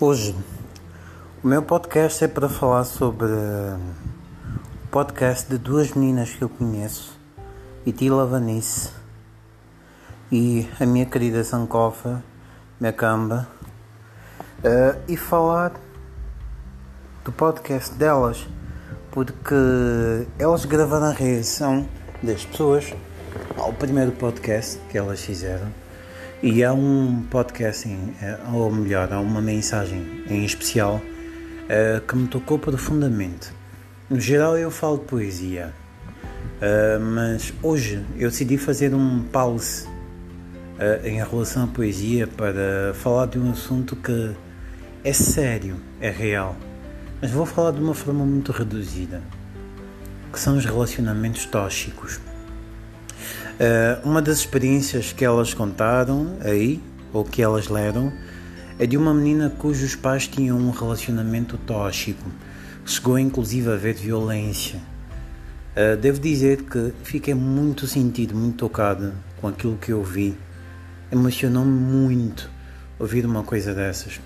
Hoje, o meu podcast é para falar sobre o podcast de duas meninas que eu conheço, Itila Vanice e a minha querida Sankofa Macamba, uh, e falar do podcast delas, porque elas gravaram a reação das pessoas ao primeiro podcast que elas fizeram e há um podcast, é, ou melhor, há uma mensagem em especial uh, que me tocou profundamente. No geral, eu falo poesia, uh, mas hoje eu decidi fazer um pause em relação à poesia para falar de um assunto que é sério, é real, mas vou falar de uma forma muito reduzida, que são os relacionamentos tóxicos. Uh, uma das experiências que elas contaram aí, ou que elas leram, é de uma menina cujos pais tinham um relacionamento tóxico. Chegou inclusive a haver violência. Uh, devo dizer que fiquei muito sentido, muito tocado com aquilo que eu vi. Emocionou-me muito ouvir uma coisa dessas.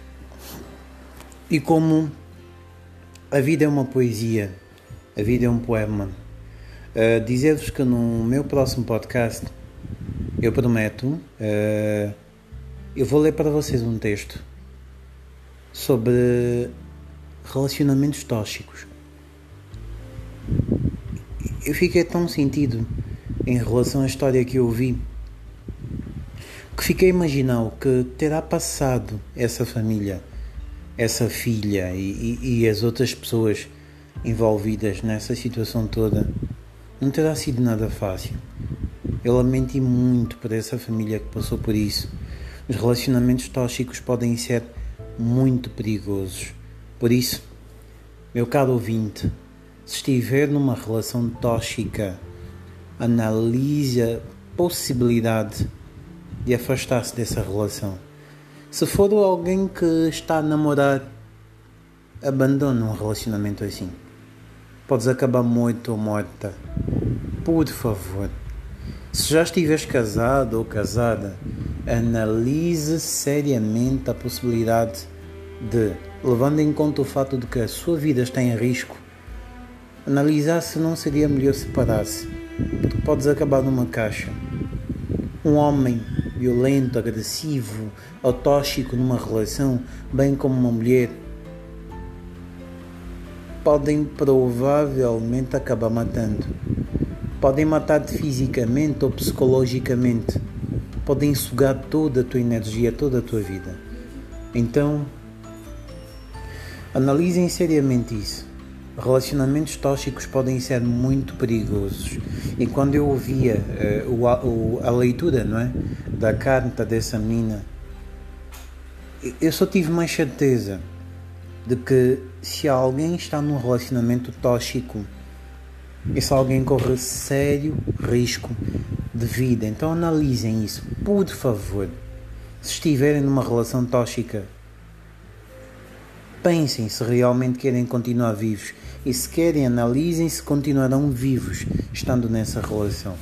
E como a vida é uma poesia, a vida é um poema. Uh, Dizer-vos que no meu próximo podcast, eu prometo, uh, eu vou ler para vocês um texto sobre relacionamentos tóxicos. Eu fiquei tão sentido em relação à história que eu ouvi que fiquei a imaginar o que terá passado essa família, essa filha e, e, e as outras pessoas envolvidas nessa situação toda não terá sido nada fácil. Eu lamento muito por essa família que passou por isso. Os relacionamentos tóxicos podem ser muito perigosos. Por isso, meu caro ouvinte, se estiver numa relação tóxica, analise a possibilidade de afastar-se dessa relação. Se for alguém que está a namorar, abandone um relacionamento assim. Podes acabar morto ou morta por favor, se já estiveres casado ou casada, analise seriamente a possibilidade de, levando em conta o fato de que a sua vida está em risco, analisar se não seria melhor separar-se, porque podes acabar numa caixa. Um homem violento, agressivo ou tóxico numa relação, bem como uma mulher, podem provavelmente acabar matando. Podem matar-te fisicamente ou psicologicamente. Podem sugar toda a tua energia, toda a tua vida. Então, analisem seriamente isso. Relacionamentos tóxicos podem ser muito perigosos. E quando eu ouvia uh, o, o, a leitura não é, da carta dessa menina, eu só tive mais certeza de que se alguém está num relacionamento tóxico, esse alguém corre sério risco de vida. Então analisem isso, por favor. Se estiverem numa relação tóxica, pensem se realmente querem continuar vivos e se querem, analisem se continuarão vivos estando nessa relação.